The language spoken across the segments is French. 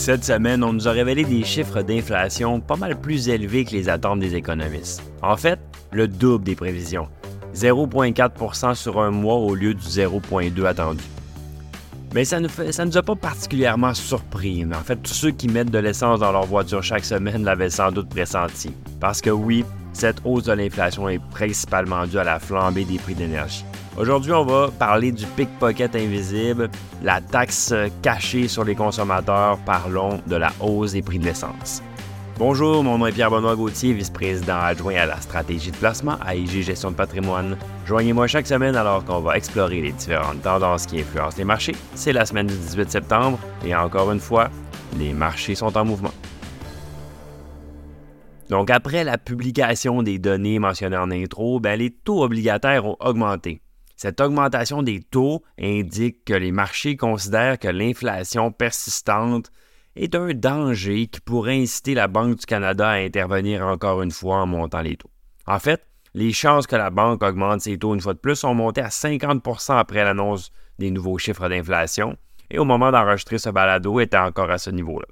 Cette semaine, on nous a révélé des chiffres d'inflation pas mal plus élevés que les attentes des économistes. En fait, le double des prévisions. 0,4% sur un mois au lieu du 0,2 attendu. Mais ça ne nous, a pas particulièrement surpris. En fait, tous ceux qui mettent de l'essence dans leur voiture chaque semaine l'avaient sans doute pressenti. Parce que oui, cette hausse de l'inflation est principalement due à la flambée des prix d'énergie. Aujourd'hui, on va parler du pickpocket invisible, la taxe cachée sur les consommateurs. Parlons de la hausse des prix de l'essence. Bonjour, mon nom est Pierre-Benoît Gauthier, vice-président adjoint à la stratégie de placement à IG Gestion de patrimoine. Joignez-moi chaque semaine alors qu'on va explorer les différentes tendances qui influencent les marchés. C'est la semaine du 18 septembre et encore une fois, les marchés sont en mouvement. Donc après la publication des données mentionnées en intro, ben, les taux obligataires ont augmenté. Cette augmentation des taux indique que les marchés considèrent que l'inflation persistante est un danger qui pourrait inciter la Banque du Canada à intervenir encore une fois en montant les taux. En fait, les chances que la banque augmente ses taux une fois de plus sont montées à 50% après l'annonce des nouveaux chiffres d'inflation, et au moment d'enregistrer ce balado était encore à ce niveau-là.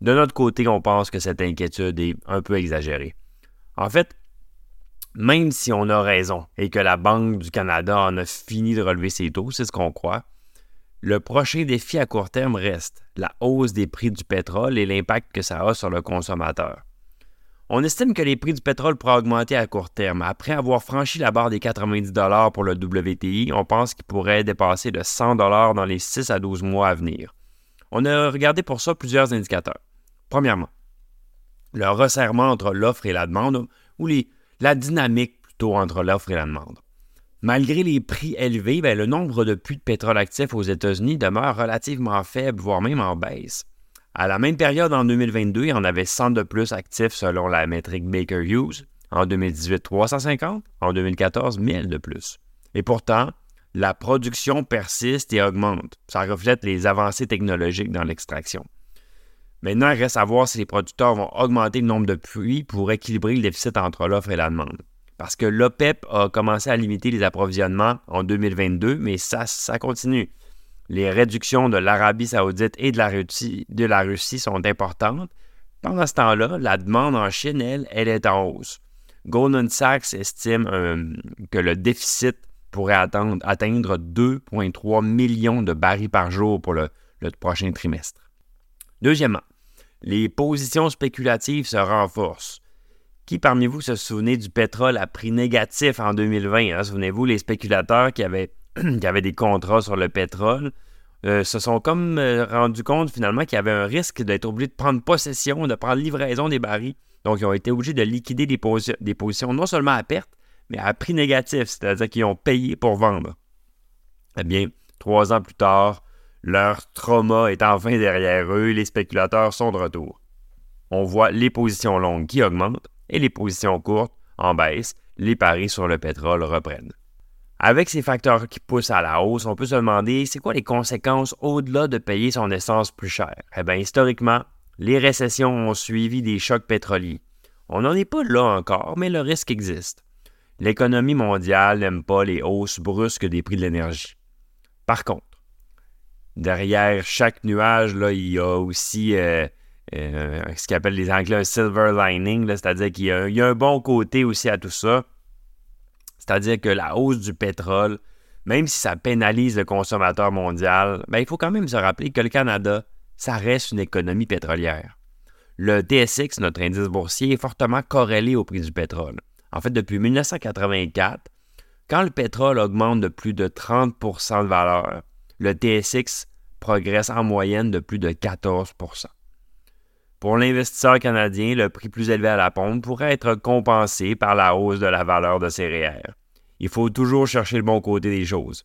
De notre côté, on pense que cette inquiétude est un peu exagérée. En fait, même si on a raison et que la Banque du Canada en a fini de relever ses taux, c'est ce qu'on croit, le prochain défi à court terme reste la hausse des prix du pétrole et l'impact que ça a sur le consommateur. On estime que les prix du pétrole pourraient augmenter à court terme. Après avoir franchi la barre des 90 pour le WTI, on pense qu'il pourrait dépasser de 100 dans les 6 à 12 mois à venir. On a regardé pour ça plusieurs indicateurs. Premièrement, le resserrement entre l'offre et la demande, ou les, la dynamique plutôt entre l'offre et la demande. Malgré les prix élevés, ben, le nombre de puits de pétrole actifs aux États-Unis demeure relativement faible, voire même en baisse. À la même période en 2022, il y en avait 100 de plus actifs selon la métrique Baker Hughes. En 2018, 350. En 2014, 1000 de plus. Et pourtant, la production persiste et augmente. Ça reflète les avancées technologiques dans l'extraction. Maintenant, il reste à voir si les producteurs vont augmenter le nombre de puits pour équilibrer le déficit entre l'offre et la demande. Parce que l'OPEP a commencé à limiter les approvisionnements en 2022, mais ça, ça continue. Les réductions de l'Arabie saoudite et de la, Russie, sont importantes. Pendant ce temps-là, la demande en Chine, elle, elle est en hausse. Goldman Sachs estime euh, que le déficit pourrait atteindre 2,3 millions de barils par jour pour le prochain trimestre. Deuxièmement, les positions spéculatives se renforcent. Qui parmi vous se souvenait du pétrole à prix négatif en 2020? Hein? Souvenez-vous, les spéculateurs qui avaient, des contrats sur le pétrole euh, se sont comme euh, rendus compte finalement qu'il y avait un risque d'être obligés de prendre possession, de prendre livraison des barils. Donc, ils ont été obligés de liquider des, des positions non seulement à perte, mais à prix négatif, c'est-à-dire qu'ils ont payé pour vendre. Eh bien, trois ans plus tard, leur trauma est enfin derrière eux, les spéculateurs sont de retour. On voit les positions longues qui augmentent et les positions courtes en baisse, les paris sur le pétrole reprennent. Avec ces facteurs qui poussent à la hausse, on peut se demander c'est quoi les conséquences au-delà de payer son essence plus cher? Eh bien, historiquement, les récessions ont suivi des chocs pétroliers. On n'en est pas là encore, mais le risque existe. L'économie mondiale n'aime pas les hausses brusques des prix de l'énergie. Par contre, derrière chaque nuage, là, il y a aussi euh, euh, ce qu'appellent les Anglais un silver lining, c'est-à-dire qu'il y, a un bon côté aussi à tout ça. C'est-à-dire que la hausse du pétrole, même si ça pénalise le consommateur mondial, ben, il faut quand même se rappeler que le Canada, ça reste une économie pétrolière. Le TSX, notre indice boursier, est fortement corrélé au prix du pétrole. En fait, depuis 1984, quand le pétrole augmente de plus de 30% de valeur, le TSX progresse en moyenne de plus de 14% Pour l'investisseur canadien, le prix plus élevé à la pompe pourrait être compensé par la hausse de la valeur de ses REER. Il faut toujours chercher le bon côté des choses.